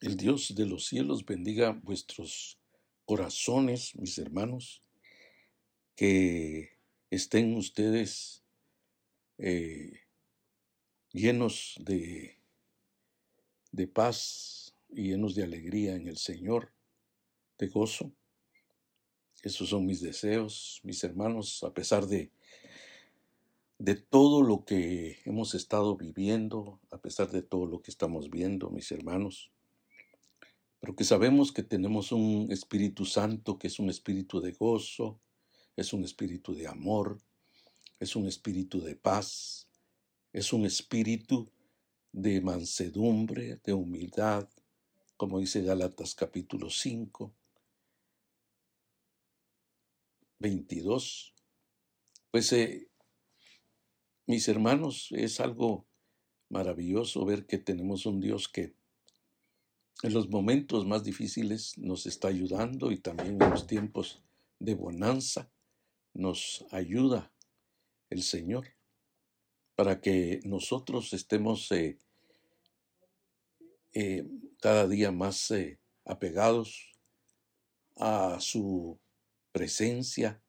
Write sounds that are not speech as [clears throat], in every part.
El Dios de los cielos bendiga vuestros corazones, mis hermanos, que estén ustedes eh, llenos de, de paz y llenos de alegría en el Señor, de gozo. Esos son mis deseos, mis hermanos, a pesar de, de todo lo que hemos estado viviendo, a pesar de todo lo que estamos viendo, mis hermanos pero que sabemos que tenemos un Espíritu Santo que es un espíritu de gozo, es un espíritu de amor, es un espíritu de paz, es un espíritu de mansedumbre, de humildad, como dice Gálatas capítulo 5, 22. Pues eh, mis hermanos, es algo maravilloso ver que tenemos un Dios que en los momentos más difíciles nos está ayudando y también en los tiempos de bonanza nos ayuda el Señor para que nosotros estemos eh, eh, cada día más eh, apegados a su presencia,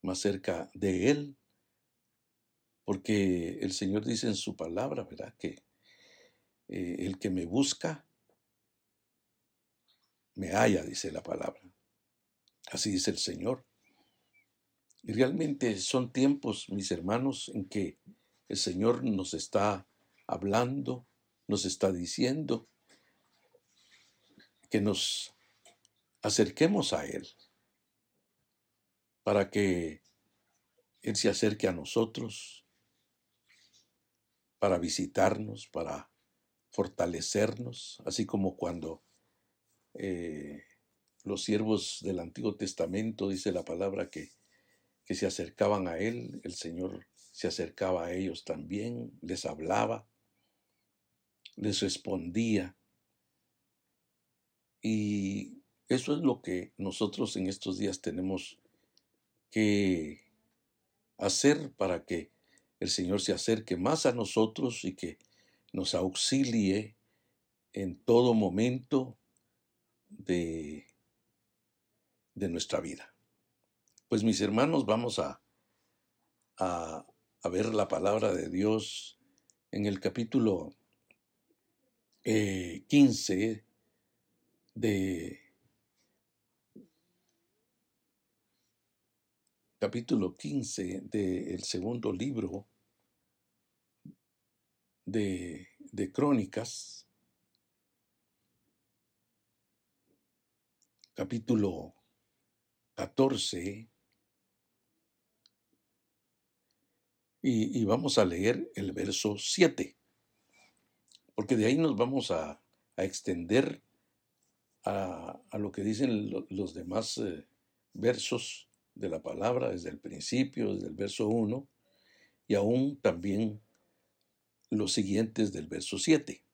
más cerca de Él, porque el Señor dice en su palabra, ¿verdad? Que el que me busca, me halla, dice la palabra. Así dice el Señor. Y realmente son tiempos, mis hermanos, en que el Señor nos está hablando, nos está diciendo que nos acerquemos a Él para que Él se acerque a nosotros, para visitarnos, para fortalecernos, así como cuando eh, los siervos del Antiguo Testamento, dice la palabra, que, que se acercaban a Él, el Señor se acercaba a ellos también, les hablaba, les respondía. Y eso es lo que nosotros en estos días tenemos que hacer para que el Señor se acerque más a nosotros y que nos auxilie en todo momento de, de nuestra vida. Pues mis hermanos, vamos a, a, ver la palabra de Dios en el capítulo 15 eh, de capítulo 15 del segundo libro de, de Crónicas, capítulo 14 y, vamos a leer el verso 7, porque de ahí nos vamos a, extender a, lo que dicen los demás eh, versos de la palabra desde el principio, desde el verso 1, y aún también los siguientes del verso 7.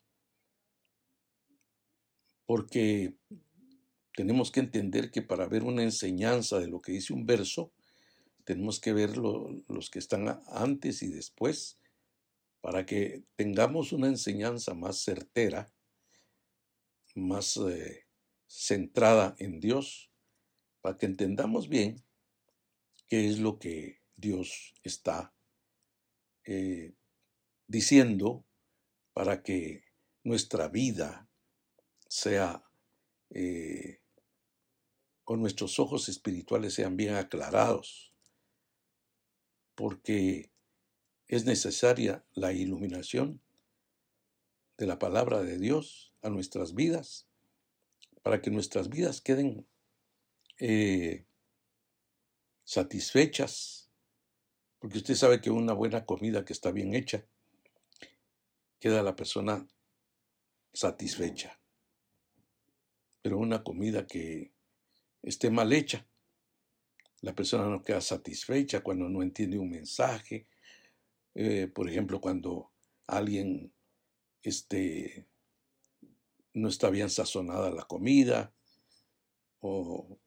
Porque tenemos que entender que para ver una enseñanza de lo que dice un verso, tenemos que ver los que están antes y después, para que tengamos una enseñanza más certera, más eh, centrada en Dios, para que entendamos bien qué es lo que Dios está eh, diciendo para que nuestra vida sea eh, o nuestros ojos espirituales sean bien aclarados, porque es necesaria la iluminación de la palabra de Dios a nuestras vidas, para que nuestras vidas queden eh, satisfechas, porque usted sabe que una buena comida que está bien hecha, queda la persona satisfecha. Pero una comida que esté mal hecha. La persona no queda satisfecha cuando no entiende un mensaje. Eh, por ejemplo, cuando alguien este, no está bien sazonada la comida o,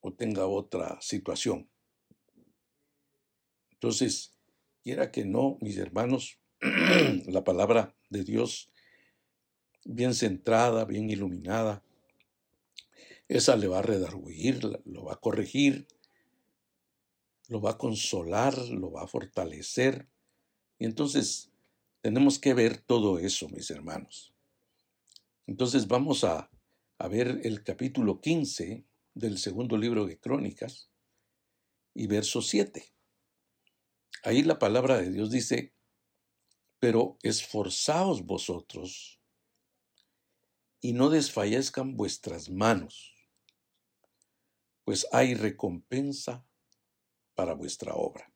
o tenga otra situación. Entonces, quiera que no, mis hermanos, [clears throat] la palabra de Dios bien centrada, bien iluminada. Esa le va a redarguir, lo va a corregir, lo va a consolar, lo va a fortalecer. Y entonces tenemos que ver todo eso, mis hermanos. Entonces vamos a, a ver el capítulo 15 del segundo libro de Crónicas y verso 7. Ahí la palabra de Dios dice, pero esforzaos vosotros y no desfallezcan vuestras manos, pues hay recompensa para vuestra obra.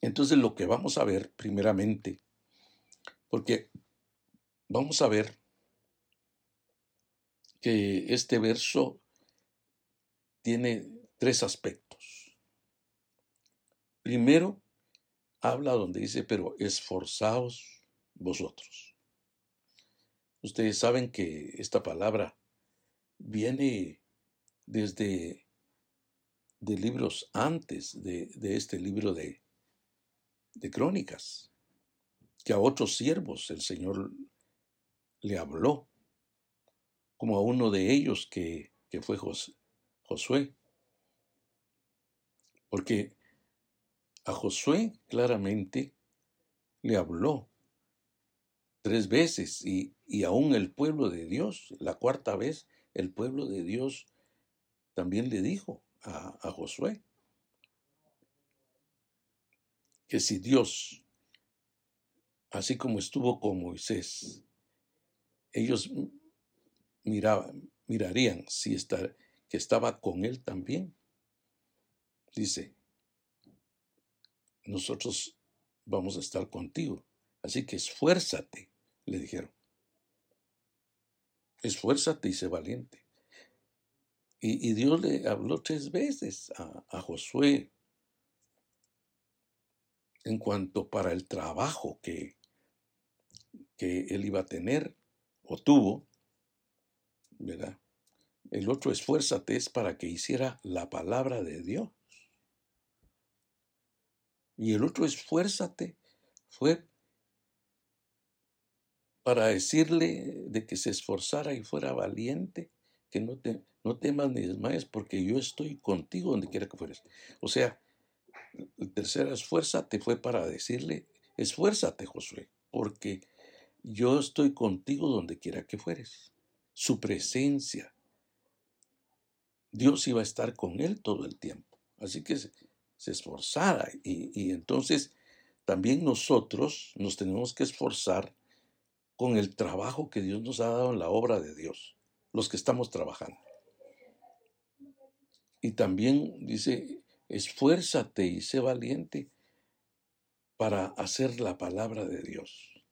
Entonces lo que vamos a ver primeramente, porque vamos a ver que este verso tiene tres aspectos. Primero, habla donde dice, pero esforzaos vosotros. Ustedes saben que esta palabra viene desde de libros antes de, este libro de, de crónicas, que a otros siervos el Señor le habló, como a uno de ellos que, que fue Josué. Porque a Josué claramente le habló tres veces y, y aún el pueblo de Dios, la cuarta vez, el pueblo de Dios también le dijo a, Josué que si Dios, así como estuvo con Moisés, ellos miraban, mirarían si que estaba con él también. Dice, nosotros vamos a estar contigo. Así que esfuérzate, le dijeron. Esfuérzate y sé valiente. Y, Dios le habló tres veces a, Josué en cuanto para el trabajo que, que él iba a tener o tuvo, ¿verdad? El otro esfuérzate es para que hiciera la palabra de Dios. Y el otro esfuérzate fue para decirle de que se esforzara y fuera valiente, que no, te, no temas ni desmayes, porque yo estoy contigo donde quiera que fueres. O sea, el tercer esfuérzate fue para decirle, esfuérzate, Josué, porque yo estoy contigo donde quiera que fueres. Su presencia. Dios iba a estar con él todo el tiempo. Así que se esforzara. Y, entonces también nosotros nos tenemos que esforzar con el trabajo que Dios nos ha dado en la obra de Dios, los que estamos trabajando. Y también dice, esfuérzate y sé valiente para hacer la palabra de Dios.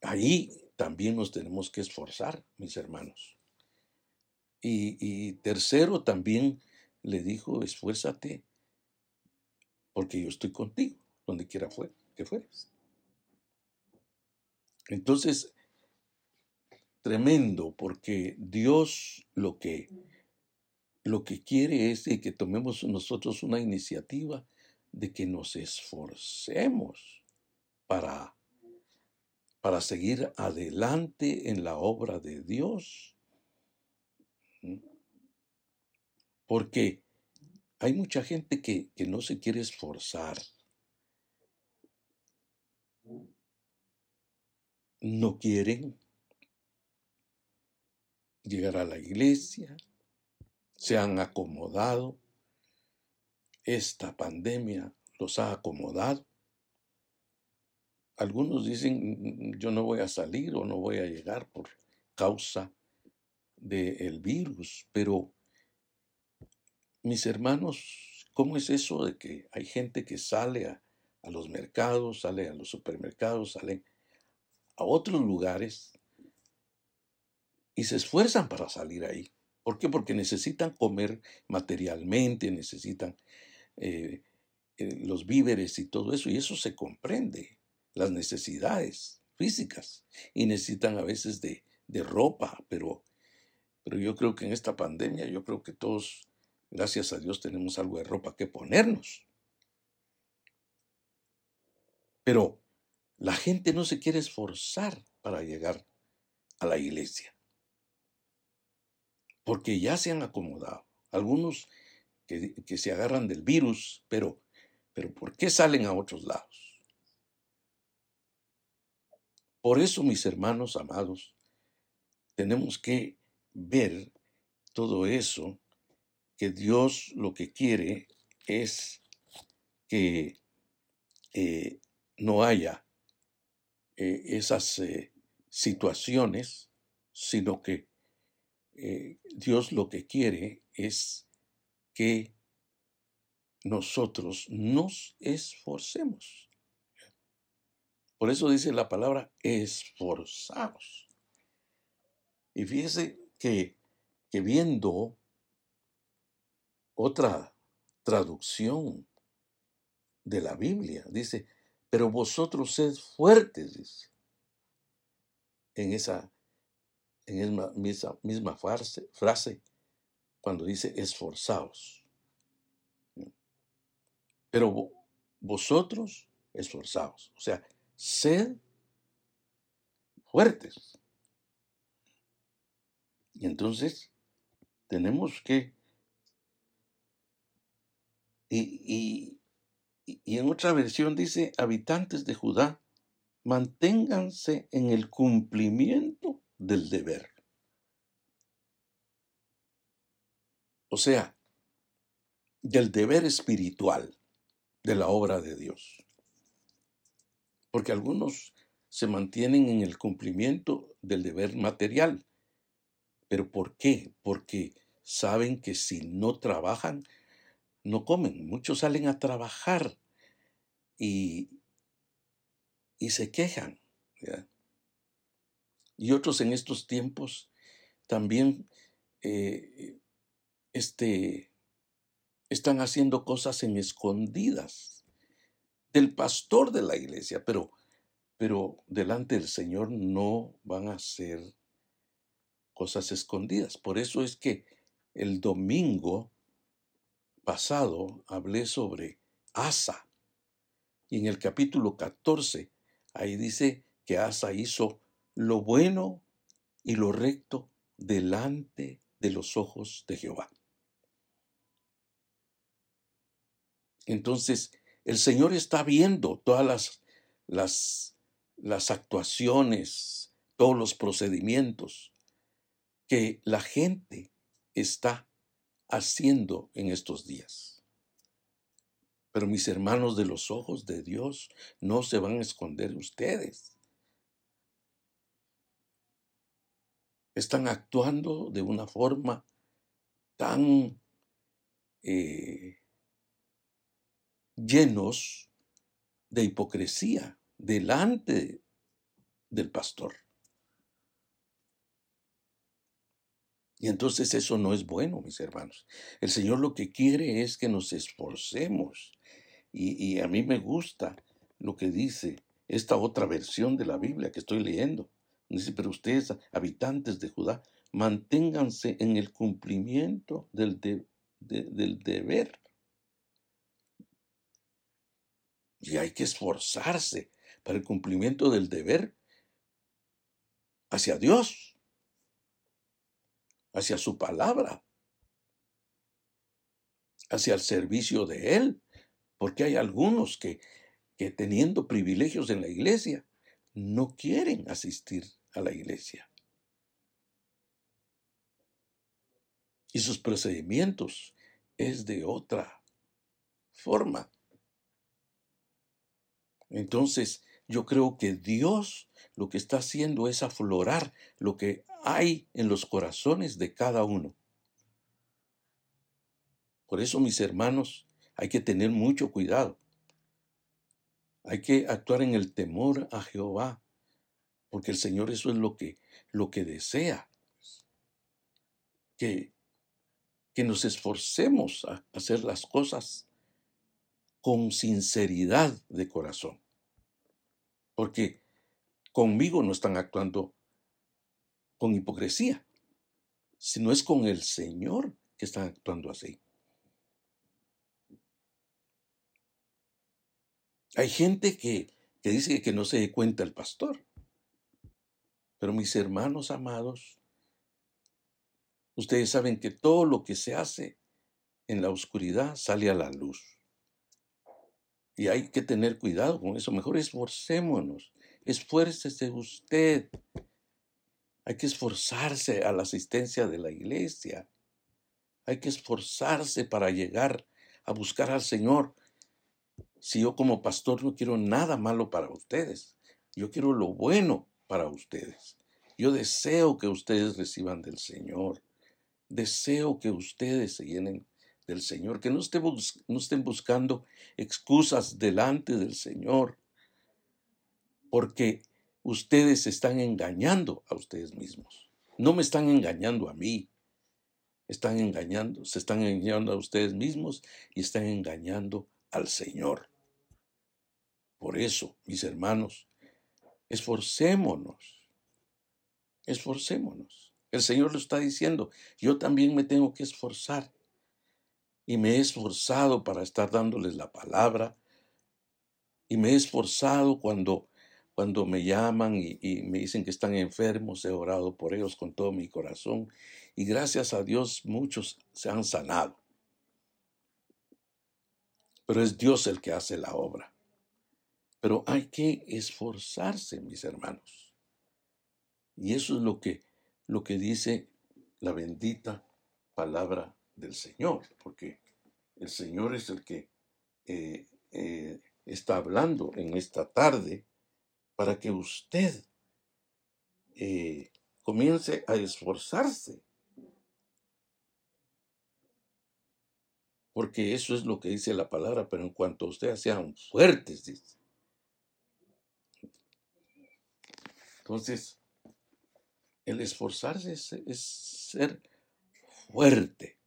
Ahí también nos tenemos que esforzar, mis hermanos. Y, tercero, también le dijo, esfuérzate, porque yo estoy contigo, donde quiera que fueres. Entonces, tremendo, porque Dios lo que, lo que quiere es que tomemos nosotros una iniciativa de que nos esforcemos para, para seguir adelante en la obra de Dios porque hay mucha gente que, no se quiere esforzar. No quieren llegar a la iglesia, se han acomodado, esta pandemia los ha acomodado. Algunos dicen, yo no voy a salir o no voy a llegar por causa del virus, pero mis hermanos, ¿cómo es eso de que hay gente que sale a, los mercados, sale a los supermercados, sale a otros lugares y se esfuerzan para salir ahí? ¿Por qué? Porque necesitan comer materialmente, necesitan eh, eh, los víveres y todo eso, y eso se comprende, las necesidades físicas, y necesitan a veces de, de ropa, pero pero yo creo que en esta pandemia, yo creo que todos, gracias a Dios, tenemos algo de ropa que ponernos. Pero la gente no se quiere esforzar para llegar a la iglesia. Porque ya se han acomodado. Algunos que, se agarran del virus, pero, pero ¿por qué salen a otros lados? Por eso, mis hermanos amados, tenemos que ver todo eso, que Dios lo que quiere es que eh, no haya eh, esas eh, situaciones, sino que Dios lo que quiere es que nosotros nos esforcemos. Por eso dice la palabra esforzados. Y fíjese que, que viendo otra traducción de la Biblia, dice, pero vosotros sed fuertes, dice, en esa, en esa misma, frase, cuando dice esforzaos. Pero vosotros esforzaos, o sea, sed fuertes. Y entonces tenemos que, y, en otra versión dice, habitantes de Judá, manténganse en el cumplimiento del deber. O sea, del deber espiritual de la obra de Dios. Porque algunos se mantienen en el cumplimiento del deber material, ¿Pero por qué? Porque saben que si no trabajan, no comen. Muchos salen a trabajar y, y se quejan. Y otros en estos tiempos también eh, este, están haciendo cosas en escondidas del pastor de la iglesia, pero, pero delante del Señor no van a ser cosas escondidas. Por eso es que el domingo pasado hablé sobre Asa. Y en el capítulo 14, ahí dice que Asa hizo lo bueno y lo recto delante de los ojos de Jehová. Entonces, el Señor está viendo todas las, las, las actuaciones, todos los procedimientos que la gente está haciendo en estos días. Pero mis hermanos, de los ojos de Dios no se van a esconder ustedes. Están actuando de una forma tan eh, llenos de hipocresía delante del pastor. Y entonces eso no es bueno, mis hermanos. El Señor lo que quiere es que nos esforcemos. Y, a mí me gusta lo que dice esta otra versión de la Biblia que estoy leyendo. Dice, pero ustedes, habitantes de Judá, manténganse en el cumplimiento del, del deber. Y hay que esforzarse para el cumplimiento del deber hacia Dios hacia su palabra, hacia el servicio de Él, porque hay algunos que, que teniendo privilegios en la iglesia, no quieren asistir a la iglesia. Y sus procedimientos es de otra forma. Entonces, yo creo que Dios lo que está haciendo es aflorar lo que hay en los corazones de cada uno. Por eso, mis hermanos, hay que tener mucho cuidado. Hay que actuar en el temor a Jehová, porque el Señor eso es lo que, lo que desea. Que, que nos esforcemos a hacer las cosas con sinceridad de corazón. Porque conmigo no están actuando con hipocresía, sino es con el Señor que están actuando así. Hay gente que, que dice que no se dé cuenta el pastor. Pero mis hermanos amados, ustedes saben que todo lo que se hace en la oscuridad sale a la luz. Y hay que tener cuidado con eso. Mejor esforcémonos. Esfuércese usted. Hay que esforzarse a la asistencia de la iglesia. Hay que esforzarse para llegar a buscar al Señor. Si yo como pastor no quiero nada malo para ustedes, yo quiero lo bueno para ustedes. Yo deseo que ustedes reciban del Señor. Deseo que ustedes se llenen del Señor, que no, no estén buscando excusas delante del Señor, porque ustedes están engañando a ustedes mismos. No me están engañando a mí, están engañando, se están engañando a ustedes mismos y están engañando al Señor. Por eso, mis hermanos, esforcémonos, esforcémonos. El Señor lo está diciendo, yo también me tengo que esforzar. Y me he esforzado para estar dándoles la palabra. Y me he esforzado cuando, cuando me llaman y, me dicen que están enfermos. He orado por ellos con todo mi corazón y gracias a Dios muchos se han sanado. Pero es Dios el que hace la obra. Pero hay que esforzarse, mis hermanos. Y eso es lo que, lo que dice la bendita palabra del Señor, porque el Señor es el que eh, eh, está hablando en esta tarde para que usted eh, comience a esforzarse porque eso es lo que dice la palabra, pero en cuanto a ustedes sean fuertes, dice. Entonces, el esforzarse es, ser fuerte.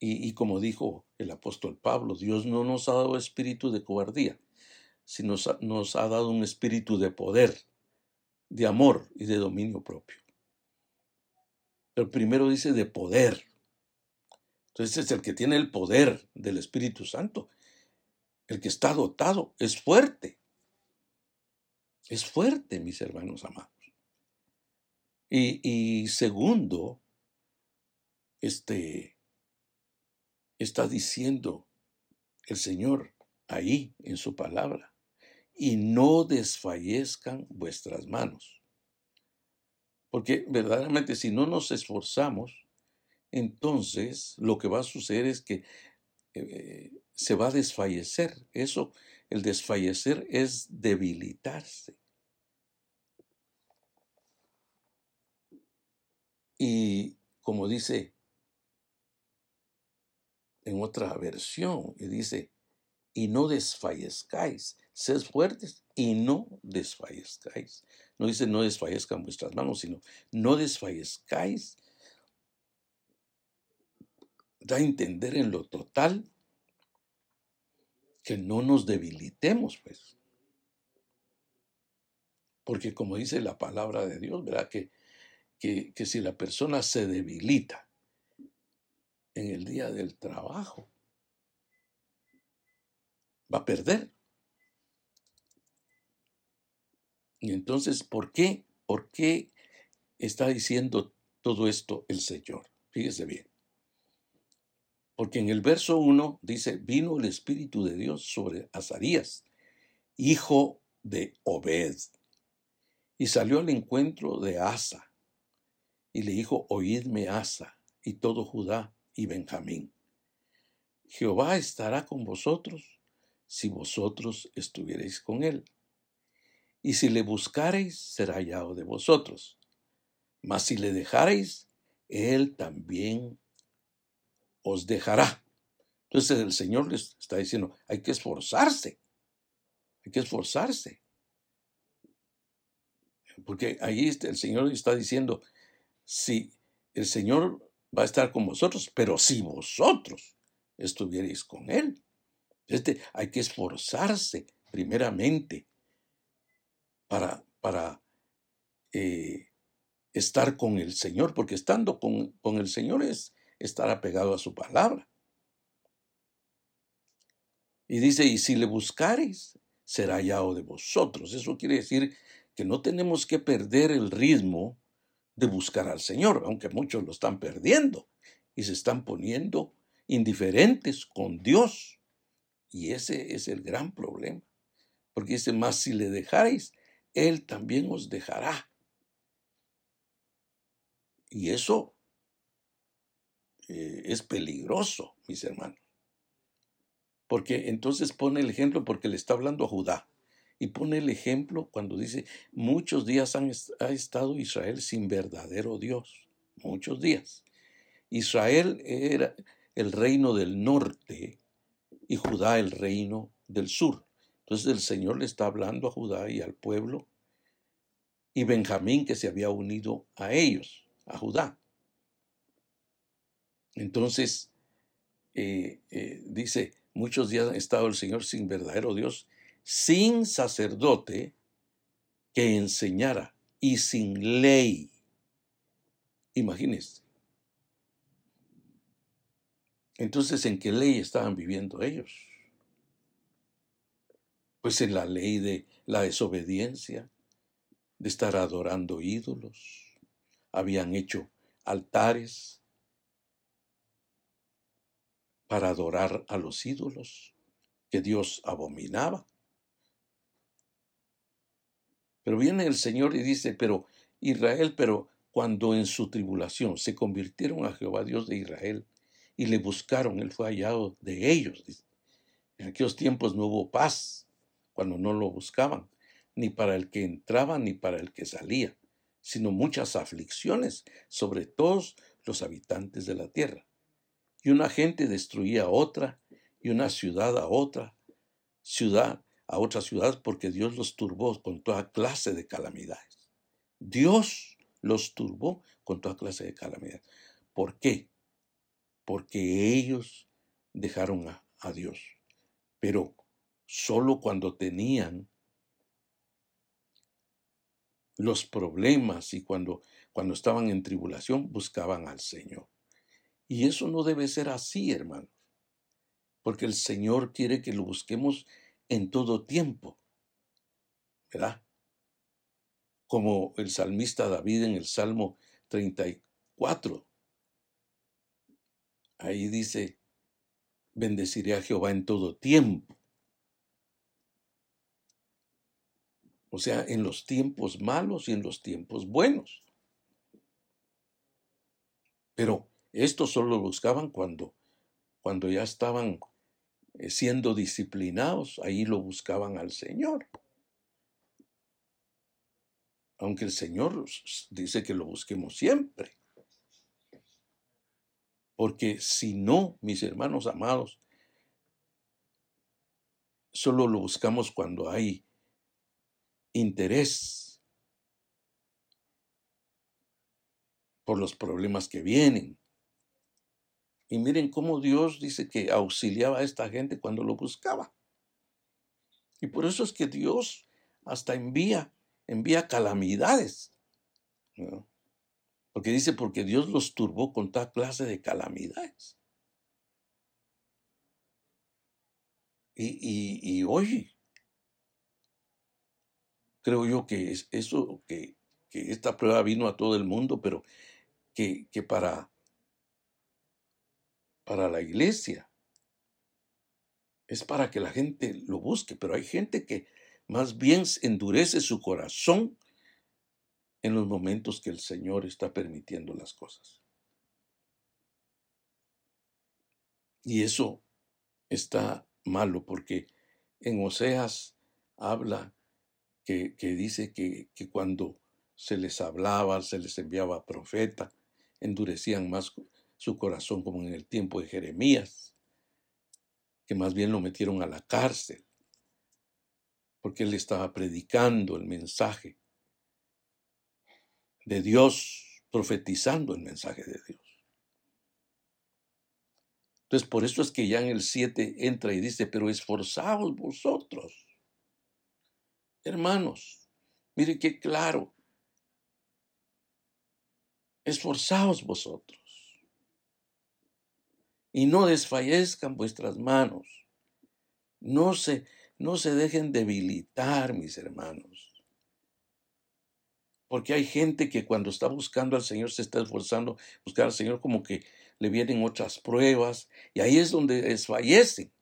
Y, como dijo el apóstol Pablo, Dios no nos ha dado espíritu de cobardía, sino nos ha dado un espíritu de poder, de amor y de dominio propio. Pero primero dice de poder. Entonces es el que tiene el poder del Espíritu Santo. El que está dotado es fuerte. Es fuerte, mis hermanos amados. Y, segundo, este, está diciendo el Señor ahí en su palabra, y no desfallezcan vuestras manos. Porque verdaderamente si no nos esforzamos, entonces lo que va a suceder es que eh, se va a desfallecer. Eso, el desfallecer es debilitarse. Y como dice en otra versión, y dice, y no desfallezcáis, sed fuertes y no desfallezcáis. No dice no desfallezcan vuestras manos, sino no desfallezcáis da a entender en lo total que no nos debilitemos, pues. Porque como dice la palabra de Dios, ¿verdad? Que, que, que si la persona se debilita en el día del trabajo, va a perder. Y entonces, ¿por qué? ¿Por qué está diciendo todo esto el Señor? Fíjese bien. Porque en el verso 1 dice, vino el Espíritu de Dios sobre Azarías, hijo de Obed, y salió al encuentro de Asa, y le dijo, oídme Asa, y todo Judá y Benjamín. Jehová estará con vosotros si vosotros estuviereis con él. Y si le buscareis, será hallado de vosotros. Mas si le dejareis, él también os dejará. Entonces el Señor les está diciendo, hay que esforzarse, hay que esforzarse. Porque ahí el Señor está diciendo, si el Señor va a estar con vosotros, pero si vosotros estuvierais con Él. Este, hay que esforzarse primeramente para, para eh, estar con el Señor, porque estando con, con el Señor es, estar apegado a su palabra. Y dice, y si le buscareis, será hallado de vosotros. Eso quiere decir que no tenemos que perder el ritmo de buscar al Señor, aunque muchos lo están perdiendo y se están poniendo indiferentes con Dios. Y ese es el gran problema. Porque dice, más si le dejáis, Él también os dejará. Y eso eh, es peligroso, mis hermanos. Porque entonces pone el ejemplo, porque le está hablando a Judá. Y pone el ejemplo cuando dice, muchos días han, ha estado Israel sin verdadero Dios. Muchos días. Israel era el reino del norte y Judá el reino del sur. Entonces el Señor le está hablando a Judá y al pueblo y Benjamín que se había unido a ellos, a Judá. Entonces, eh, eh, dice, muchos días ha estado el Señor sin verdadero Dios, sin sacerdote que enseñara y sin ley. Imagínense. Entonces, ¿en qué ley estaban viviendo ellos? Pues en la ley de la desobediencia, de estar adorando ídolos. Habían hecho altares para adorar a los ídolos que Dios abominaba. Pero viene el Señor y dice, pero Israel, pero cuando en su tribulación se convirtieron a Jehová Dios de Israel, y le buscaron, él fue hallado de ellos. En aquellos tiempos no hubo paz cuando no lo buscaban, ni para el que entraba ni para el que salía, sino muchas aflicciones sobre todos los habitantes de la tierra. Y una gente destruía a otra, y una ciudad a otra, ciudad a otra ciudad, porque Dios los turbó con toda clase de calamidades. Dios los turbó con toda clase de calamidades. ¿Por qué? Porque ellos dejaron a, Dios. Pero solo cuando tenían los problemas y cuando, cuando estaban en tribulación buscaban al Señor. Y eso no debe ser así, hermanos, porque el Señor quiere que lo busquemos en todo tiempo, ¿verdad? Como el salmista David en el Salmo 34 Ahí dice, bendeciré a Jehová en todo tiempo. O sea, en los tiempos malos y en los tiempos buenos. Pero esto solo lo buscaban cuando, cuando ya estaban eh, siendo disciplinados, ahí lo buscaban al Señor. Aunque el Señor dice que lo busquemos siempre. Porque si no, mis hermanos amados, solo lo buscamos cuando hay interés por los problemas que vienen. Y miren cómo Dios dice que auxiliaba a esta gente cuando lo buscaba. Y por eso es que Dios hasta envía, envía calamidades. Porque dice, porque Dios los turbó con toda clase de calamidades. Y, hoy creo yo que es eso, que, esta prueba vino a todo el mundo, pero que, que para, para la iglesia es para que la gente lo busque, pero hay gente que más bien endurece su corazón en los momentos que el Señor está permitiendo las cosas. Y eso está malo porque en Oseas habla que, dice que, que, cuando se les hablaba, se les enviaba profeta, endurecían más su corazón como en el tiempo de Jeremías, que más bien lo metieron a la cárcel, porque él estaba predicando el mensaje de Dios, profetizando el mensaje de Dios. Entonces, por eso es que ya en el 7 entra y dice, pero esforzaos vosotros. Hermanos, mire qué claro. Esforzaos vosotros. Y no desfallezcan vuestras manos. No se, no se dejen debilitar, mis hermanos. Porque hay gente que cuando está buscando al Señor se está esforzando, buscar al Señor como que le vienen otras pruebas y ahí es donde desfallecen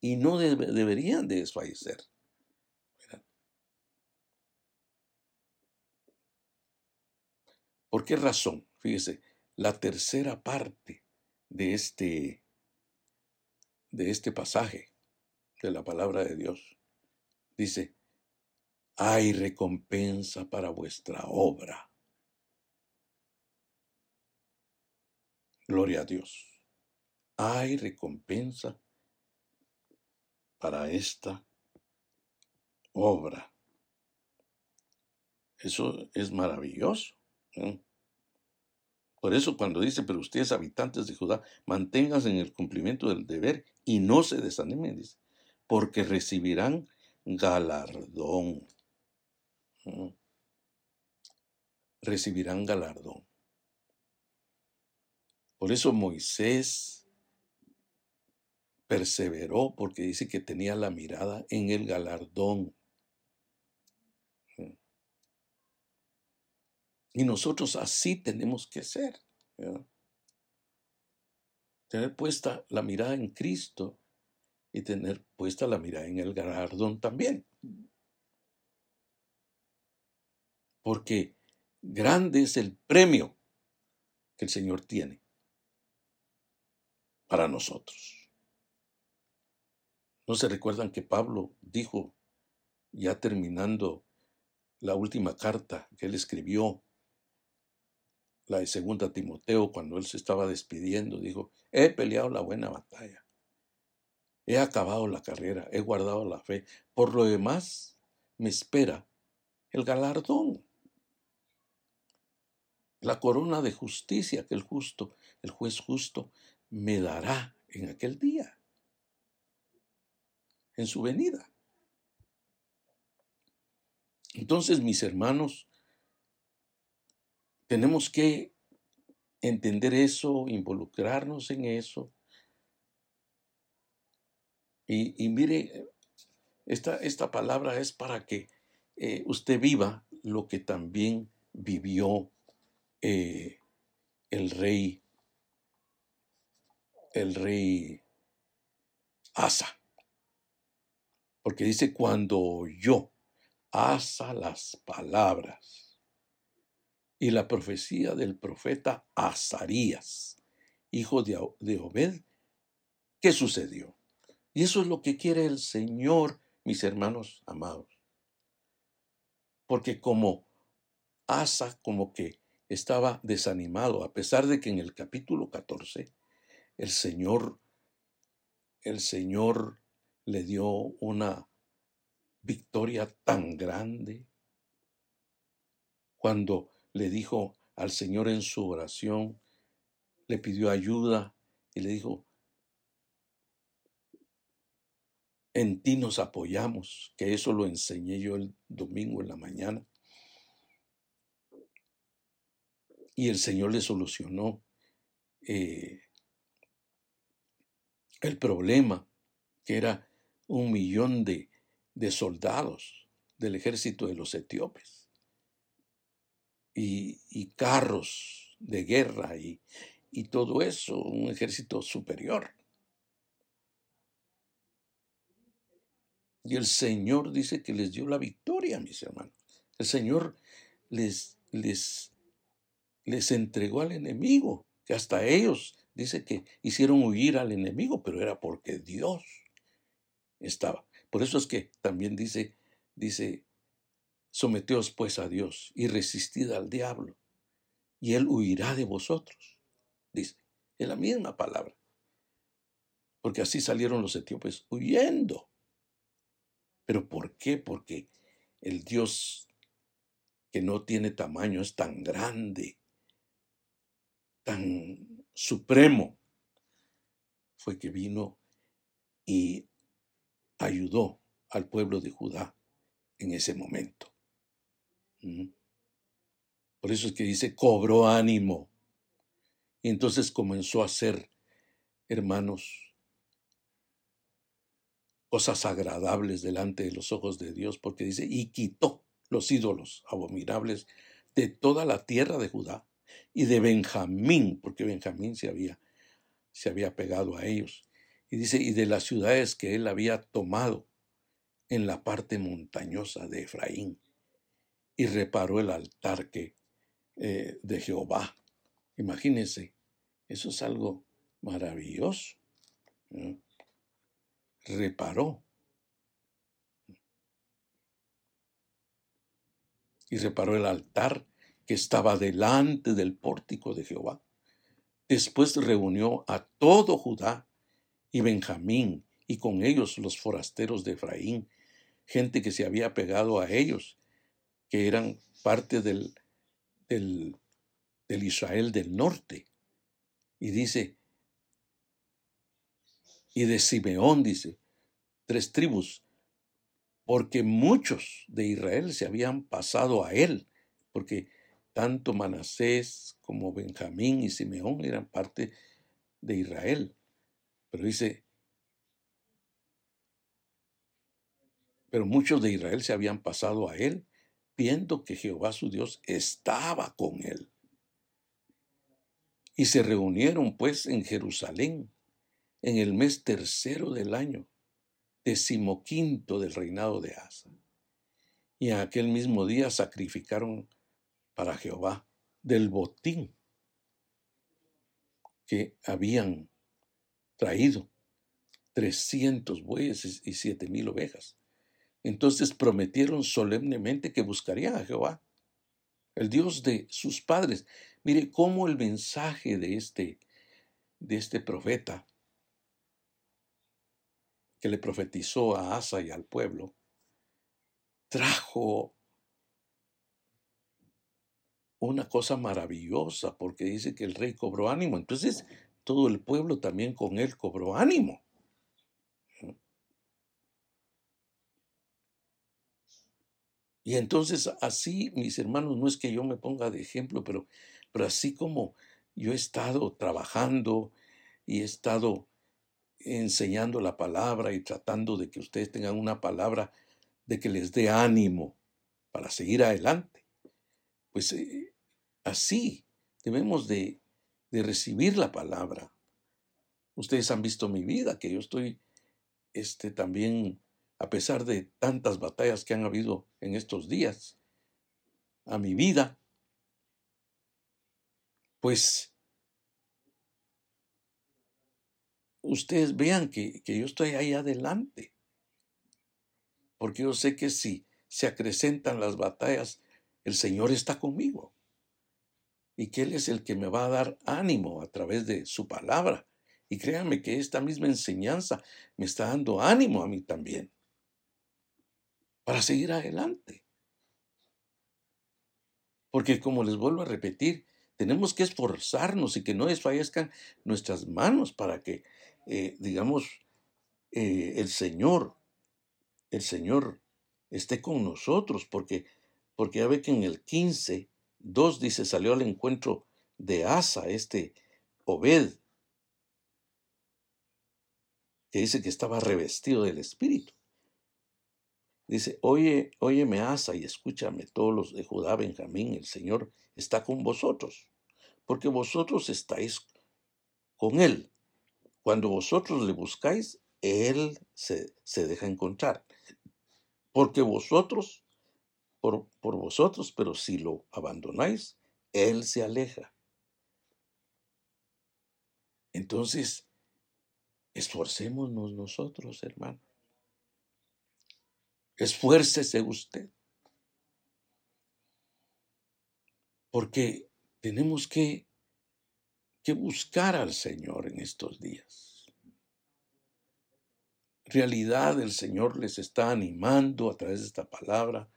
y no deberían de desfallecer. ¿Por qué razón? Fíjese, la tercera parte de este, de este pasaje de la palabra de Dios dice, hay recompensa para vuestra obra. Gloria a Dios. Hay recompensa para esta obra. Eso es maravilloso. Por eso cuando dice, pero ustedes habitantes de Judá, manténganse en el cumplimiento del deber y no se desanimen, dice, porque recibirán galardón. Recibirán galardón. Por eso Moisés perseveró porque dice que tenía la mirada en el galardón. Y nosotros así tenemos que ser. Tener puesta la mirada en Cristo y tener puesta la mirada en el galardón también. Porque grande es el premio que el Señor tiene para nosotros. ¿No se recuerdan que Pablo dijo, ya terminando la última carta que él escribió la de segunda Timoteo, cuando él se estaba despidiendo, dijo, he peleado la buena batalla, he acabado la carrera, he guardado la fe, por lo demás me espera el galardón, la corona de justicia que el justo, el juez justo, me dará en aquel día, en su venida. Entonces, mis hermanos, tenemos que entender eso, involucrarnos en eso. Y, mire, esta, esta, palabra es para que eh, usted viva lo que también vivió eh, el rey, el rey Asa. Porque dice, cuando yo Asa las palabras y la profecía del profeta Azarías, hijo de, Obed, ¿qué sucedió? Y eso es lo que quiere el Señor, mis hermanos amados. Porque como Asa como que estaba desanimado, a pesar de que en el capítulo 14 el Señor, el Señor le dio una victoria tan grande, cuando le dijo al Señor en su oración, le pidió ayuda y le dijo, en ti nos apoyamos, que eso lo enseñé yo el domingo en la mañana. Y el Señor le solucionó eh, el problema, que era un millón de, de soldados del ejército de los etíopes y, carros de guerra y, y todo eso, un ejército superior. Y el Señor dice que les dio la victoria, mis hermanos. El Señor les, les, les entregó al enemigo, que hasta ellos dice que hicieron huir al enemigo, pero era porque Dios estaba. Por eso es que también dice, dice Someteos pues a Dios y resistid al diablo, y él huirá de vosotros. Dice, es la misma palabra. Porque así salieron los etíopes huyendo. ¿Pero por qué? Porque el Dios que no tiene tamaño es tan grande, tan supremo, fue que vino y ayudó al pueblo de Judá en ese momento. Por eso es que dice, cobró ánimo. Y entonces comenzó a ser, hermanos, cosas agradables delante de los ojos de Dios, porque dice, y quitó los ídolos abominables de toda la tierra de Judá y de Benjamín, porque Benjamín se había, se había pegado a ellos. Y dice, y de las ciudades que él había tomado en la parte montañosa de Efraín, y reparó el altar que, eh, de Jehová. Imagínense, eso es algo maravilloso. Reparó. Y reparó el altar que estaba delante del pórtico de Jehová. Después reunió a todo Judá y Benjamín, y con ellos los forasteros de Efraín, gente que se había pegado a ellos, que eran parte del, del, del Israel del norte. Y dice, y de Simeón, dice, tres tribus, porque muchos de Israel se habían pasado a él, porque tanto Manasés como Benjamín y Simeón eran parte de Israel. Pero dice, pero muchos de Israel se habían pasado a él, viendo que Jehová su Dios estaba con él. Y se reunieron pues en Jerusalén en el mes tercero del año, decimoquinto del reinado de Asa. Y en aquel mismo día sacrificaron para Jehová del botín que habían traído trescientos bueyes y siete mil ovejas. Entonces prometieron solemnemente que buscarían a Jehová, el Dios de sus padres. Mire cómo el mensaje de este, de este profeta que le profetizó a Asa y al pueblo, trajo una cosa maravillosa, porque dice que el rey cobró ánimo. Entonces, todo el pueblo también con él cobró ánimo. Y entonces así, mis hermanos, no es que yo me ponga de ejemplo, pero, pero así como yo he estado trabajando y he estado enseñando la palabra y tratando de que ustedes tengan una palabra de que les dé ánimo para seguir adelante, pues eh, así debemos de, de recibir la palabra. Ustedes han visto mi vida, que yo estoy este, también a pesar de tantas batallas que han habido en estos días, a mi vida, pues ustedes vean que, yo estoy ahí adelante, porque yo sé que si se acrecentan las batallas, el Señor está conmigo y que Él es el que me va a dar ánimo a través de su palabra. Y créanme que esta misma enseñanza me está dando ánimo a mí también para seguir adelante. Porque como les vuelvo a repetir, tenemos que esforzarnos y que no desfallezcan nuestras manos para que, eh, digamos, eh, el Señor, el Señor esté con nosotros, porque, porque ya ve que en el 15, 2 dice, salió al encuentro de Asa, este Obed, que dice que estaba revestido del Espíritu. Dice, oye, óyeme Asa y escúchame todos los de Judá, Benjamín, el Señor está con vosotros, porque vosotros estáis con Él. Cuando vosotros le buscáis, Él se, se deja encontrar. Porque vosotros, por, por vosotros, pero si lo abandonáis, Él se aleja. Entonces, esforcémonos nosotros, hermanos. Esfuércese usted. Porque tenemos que, que buscar al Señor en estos días. Realidad, el Señor les está animando a través de esta palabra.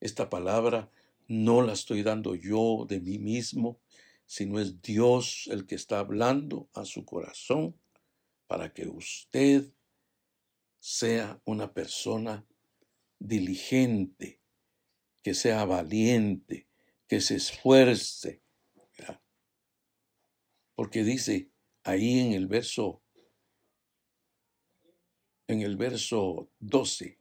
Esta palabra no la estoy dando yo de mí mismo, sino es Dios el que está hablando a su corazón para que usted sea una persona diligente, que sea valiente, que se esfuerce. Porque dice ahí en el verso en el verso 12,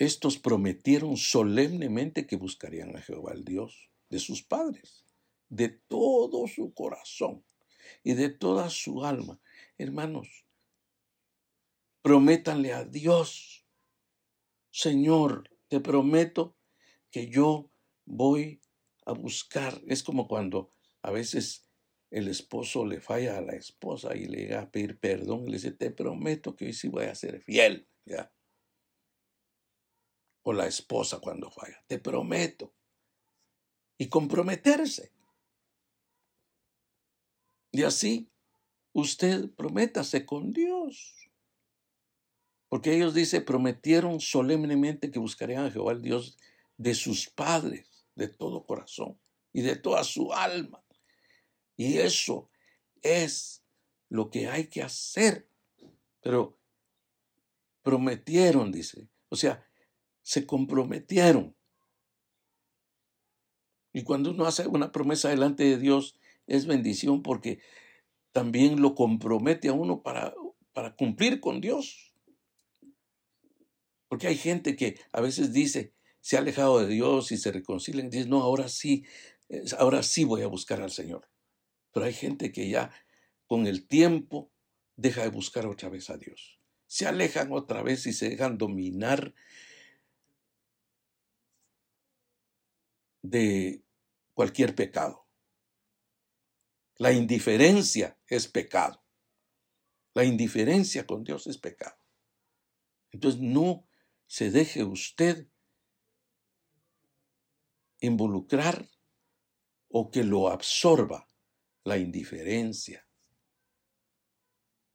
estos prometieron solemnemente que buscarían a Jehová el Dios de sus padres, de todo su corazón y de toda su alma. Hermanos, prométanle a Dios, Señor, te prometo que yo voy a buscar. Es como cuando a veces el esposo le falla a la esposa y le llega a pedir perdón y le dice, te prometo que hoy sí voy a ser fiel. ¿Ya? O la esposa cuando falla, te prometo. Y comprometerse. Y así, usted prométase con Dios. Porque ellos, dice, prometieron solemnemente que buscarían a Jehová el Dios de sus padres, de todo corazón y de toda su alma. Y eso es lo que hay que hacer. Pero prometieron, dice. O sea, se comprometieron. Y cuando uno hace una promesa delante de Dios, es bendición porque también lo compromete a uno para, para cumplir con Dios. Porque hay gente que a veces dice, se ha alejado de Dios y se reconcilian y dice, no, ahora sí, ahora sí voy a buscar al Señor. Pero hay gente que ya con el tiempo deja de buscar otra vez a Dios. Se alejan otra vez y se dejan dominar de cualquier pecado. La indiferencia es pecado. La indiferencia con Dios es pecado. Entonces no se deje usted involucrar o que lo absorba la indiferencia,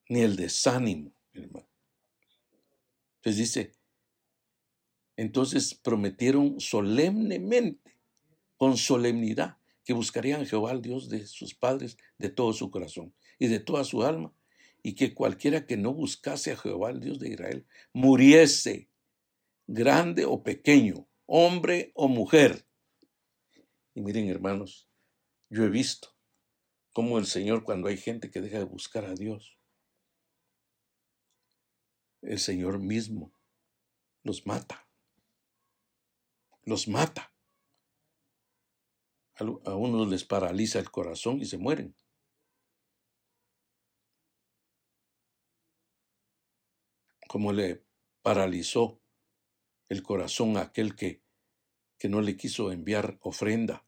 ni el desánimo, hermano. Entonces dice, entonces prometieron solemnemente, con solemnidad, que buscarían a Jehová, el Dios de sus padres, de todo su corazón y de toda su alma, y que cualquiera que no buscase a Jehová, el Dios de Israel, muriese, grande o pequeño, hombre o mujer. Y miren, hermanos, yo he visto cómo el Señor, cuando hay gente que deja de buscar a Dios, el Señor mismo los mata. Los mata a unos les paraliza el corazón y se mueren. Como le paralizó el corazón a aquel que, que no le quiso enviar ofrenda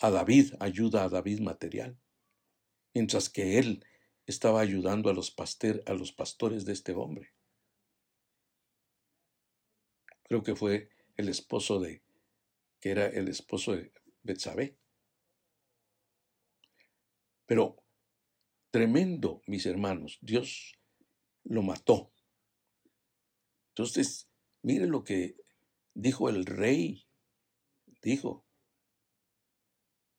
a David, ayuda a David material, mientras que él estaba ayudando a los, a los pastores de este hombre. Creo que fue el esposo de, que era el esposo de Betsabé. Pero tremendo, mis hermanos, Dios lo mató. Entonces, mire lo que dijo el rey, dijo,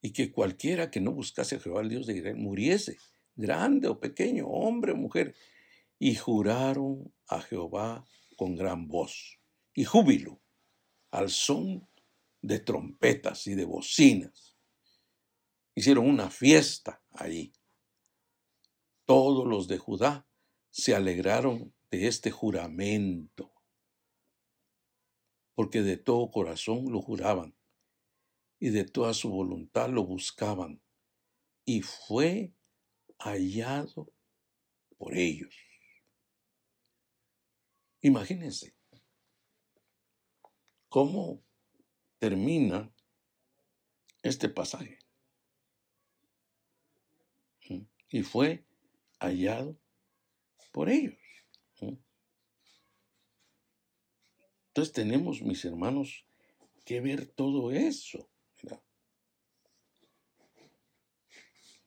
y que cualquiera que no buscase a Jehová, el Dios de Israel, muriese, grande o pequeño, hombre o mujer, y juraron a Jehová con gran voz y júbilo, al son de trompetas y de bocinas. Hicieron una fiesta allí. Todos los de Judá se alegraron de este juramento, porque de todo corazón lo juraban y de toda su voluntad lo buscaban, y fue hallado por ellos. Imagínense cómo termina este pasaje. Y fue hallado por ellos. Entonces tenemos, mis hermanos, que ver todo eso.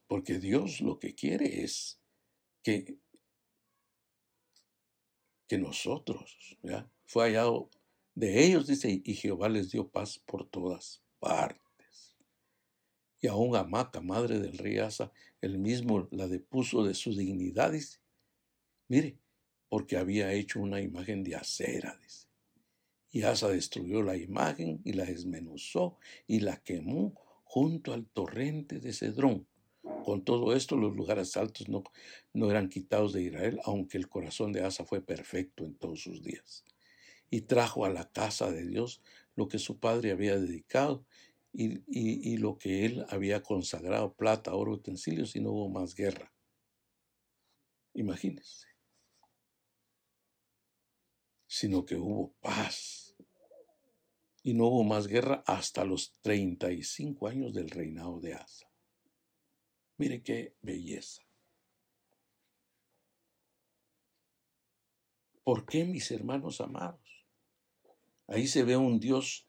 Porque Dios lo que quiere es que, que nosotros, ¿ya? fue hallado de ellos, dice, y Jehová les dio paz por todas partes. Y aún a Maca, madre del rey Asa, él mismo la depuso de su dignidad, dice. Mire, porque había hecho una imagen de acera, dice. Y Asa destruyó la imagen y la desmenuzó y la quemó junto al torrente de Cedrón, con todo esto, los lugares altos no, no eran quitados de Israel, aunque el corazón de Asa fue perfecto en todos sus días. Y trajo a la casa de Dios lo que su padre había dedicado y, y lo que él había consagrado, plata, oro, utensilios, y no hubo más guerra. Imagínense. Sino que hubo paz. Y no hubo más guerra hasta los 35 años del reinado de Asa. Mire qué belleza. ¿Por qué, mis hermanos amados? Ahí se ve un Dios,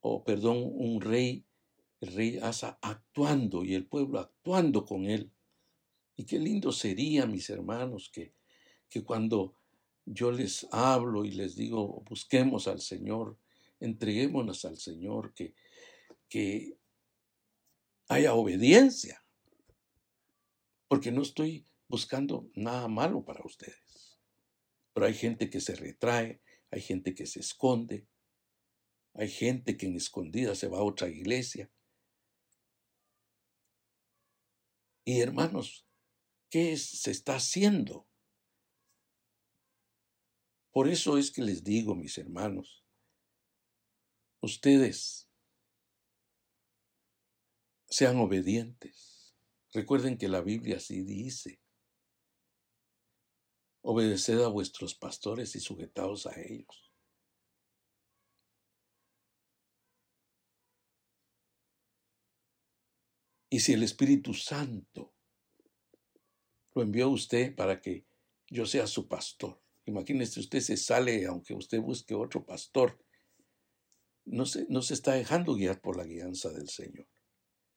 o perdón, un rey, el rey Asa actuando y el pueblo actuando con él. Y qué lindo sería, mis hermanos, que, que cuando yo les hablo y les digo, busquemos al Señor, entreguémonos al Señor, que, que haya obediencia porque no estoy buscando nada malo para ustedes. Pero hay gente que se retrae, hay gente que se esconde, hay gente que en escondida se va a otra iglesia. Y hermanos, ¿qué se está haciendo? Por eso es que les digo, mis hermanos, ustedes sean obedientes Recuerden que la Biblia así dice. Obedeced a vuestros pastores y sujetaos a ellos. Y si el Espíritu Santo lo envió a usted para que yo sea su pastor, imagínese usted se sale, aunque usted busque otro pastor, no se, no se está dejando guiar por la guianza del Señor,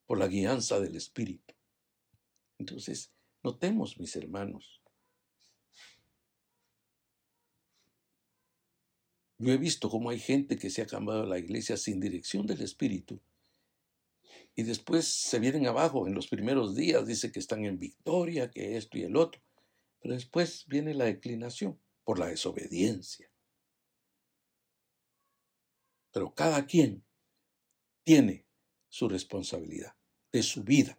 por la guianza del Espíritu. Entonces, notemos, mis hermanos, yo he visto cómo hay gente que se ha cambiado a la iglesia sin dirección del Espíritu y después se vienen abajo en los primeros días, dice que están en victoria, que esto y el otro, pero después viene la declinación por la desobediencia. Pero cada quien tiene su responsabilidad de su vida.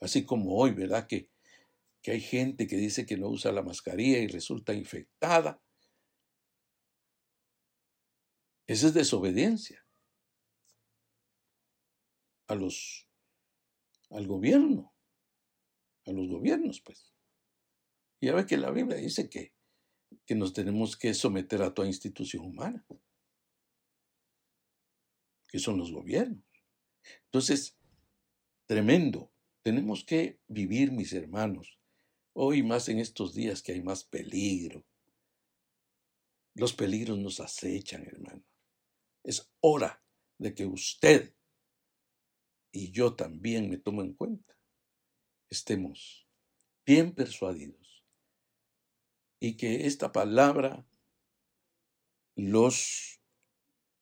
Así como hoy, ¿verdad? Que, que hay gente que dice que no usa la mascarilla y resulta infectada. Esa es desobediencia a los, al gobierno, a los gobiernos, pues. Ya ve que la Biblia dice que, que nos tenemos que someter a toda institución humana, que son los gobiernos. Entonces, tremendo. Tenemos que vivir, mis hermanos, hoy más en estos días que hay más peligro. Los peligros nos acechan, hermano. Es hora de que usted y yo también me tomo en cuenta. Estemos bien persuadidos y que esta palabra los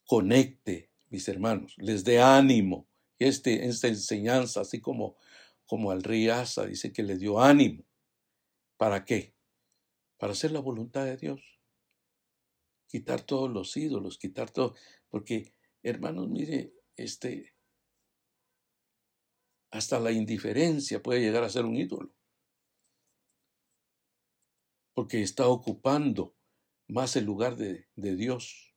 conecte, mis hermanos, les dé ánimo. Este, esta enseñanza, así como como al rey Asa, dice que le dio ánimo. ¿Para qué? Para hacer la voluntad de Dios. Quitar todos los ídolos, quitar todo. Porque, hermanos, mire, este, hasta la indiferencia puede llegar a ser un ídolo. Porque está ocupando más el lugar de, de Dios.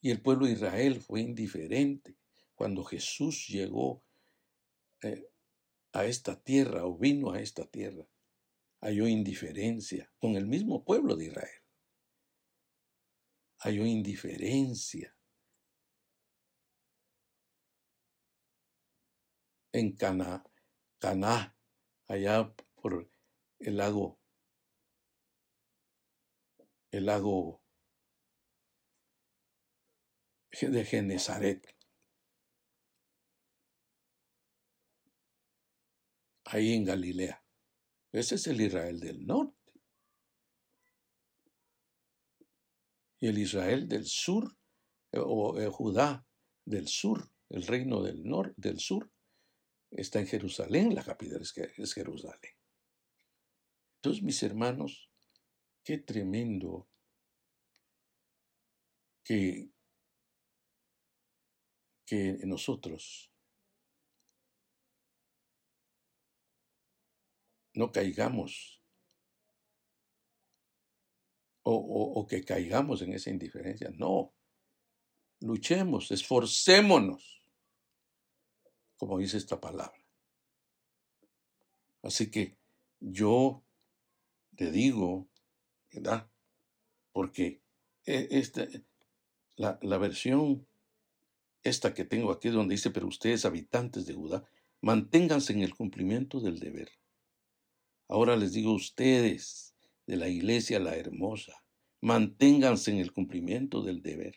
Y el pueblo de Israel fue indiferente cuando Jesús llegó eh, a esta tierra o vino a esta tierra, halló indiferencia con el mismo pueblo de Israel. Halló indiferencia. En Caná, Caná, allá por el lago, el lago de Genezaret. ahí en Galilea. Ese es el Israel del norte. y el Israel del sur, eh, o el Judá del sur, el reino del, del sur, está en Jerusalén, la capital es Jerusalén. Entonces, mis hermanos, qué tremendo que, que nosotros no caigamos o, o, que caigamos en esa indiferencia. No, luchemos, esforcémonos, como dice esta palabra. Así que yo te digo, ¿verdad? Porque e, este, la, la versión esta que tengo aquí donde dice, pero ustedes habitantes de Judá, manténganse en el cumplimiento del deber. Ahora les digo ustedes de la iglesia la hermosa, manténganse en el cumplimiento del deber.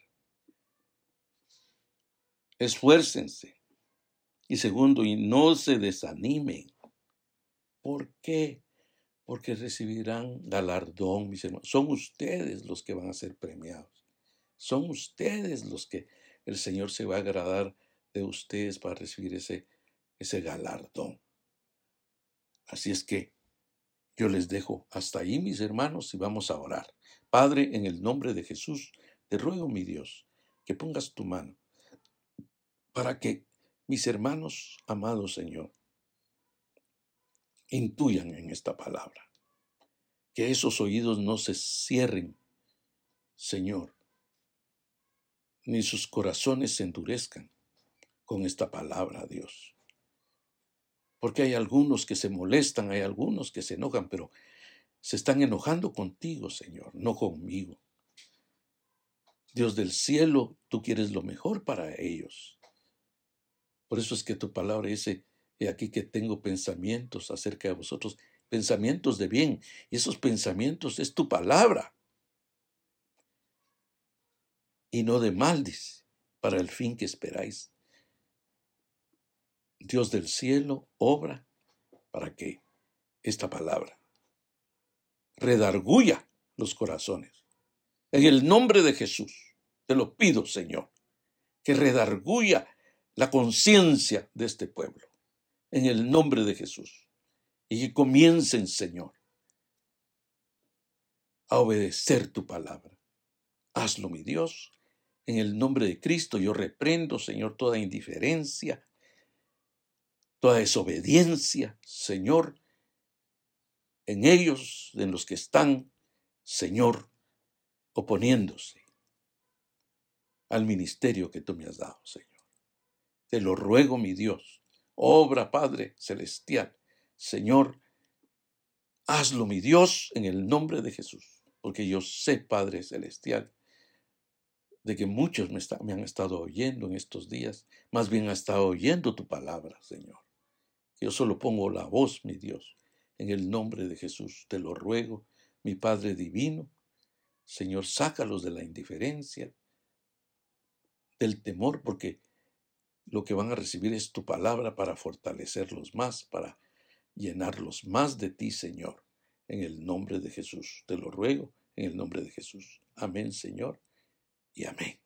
Esfuércense. Y segundo, y no se desanimen. ¿Por qué? Porque recibirán galardón, mis hermanos. Son ustedes los que van a ser premiados. Son ustedes los que el Señor se va a agradar de ustedes para recibir ese, ese galardón. Así es que yo les dejo hasta ahí, mis hermanos, y vamos a orar. Padre, en el nombre de Jesús, te ruego, mi Dios, que pongas tu mano para que mis hermanos, amados Señor, intuyan en esta palabra. Que esos oídos no se cierren, Señor, ni sus corazones se endurezcan con esta palabra, Dios. Porque hay algunos que se molestan, hay algunos que se enojan, pero se están enojando contigo, Señor, no conmigo. Dios del cielo, tú quieres lo mejor para ellos. Por eso es que tu palabra dice, he aquí que tengo pensamientos acerca de vosotros, pensamientos de bien, y esos pensamientos es tu palabra y no de maldiz, para el fin que esperáis. Dios del cielo obra para que esta palabra redarguya los corazones. En el nombre de Jesús, te lo pido, Señor, que redarguya la conciencia de este pueblo. En el nombre de Jesús. Y que comiencen, Señor, a obedecer tu palabra. Hazlo, mi Dios, en el nombre de Cristo yo reprendo, Señor, toda indiferencia, toda desobediencia, Señor, en ellos, en los que están, Señor, oponiéndose al ministerio que tú me has dado, Señor. Te lo ruego, mi Dios, obra, Padre Celestial, Señor, hazlo, mi Dios, en el nombre de Jesús, porque yo sé, Padre Celestial, de que muchos me, me, han estado oyendo en estos días, más bien ha estado oyendo tu palabra, Señor. Yo solo pongo la voz, mi Dios, en el nombre de Jesús. Te lo ruego, mi Padre Divino. Señor, sácalos de la indiferencia, del temor, porque lo que van a recibir es tu palabra para fortalecerlos más, para llenarlos más de ti, Señor. En el nombre de Jesús. Te lo ruego, en el nombre de Jesús. Amén, Señor y amén.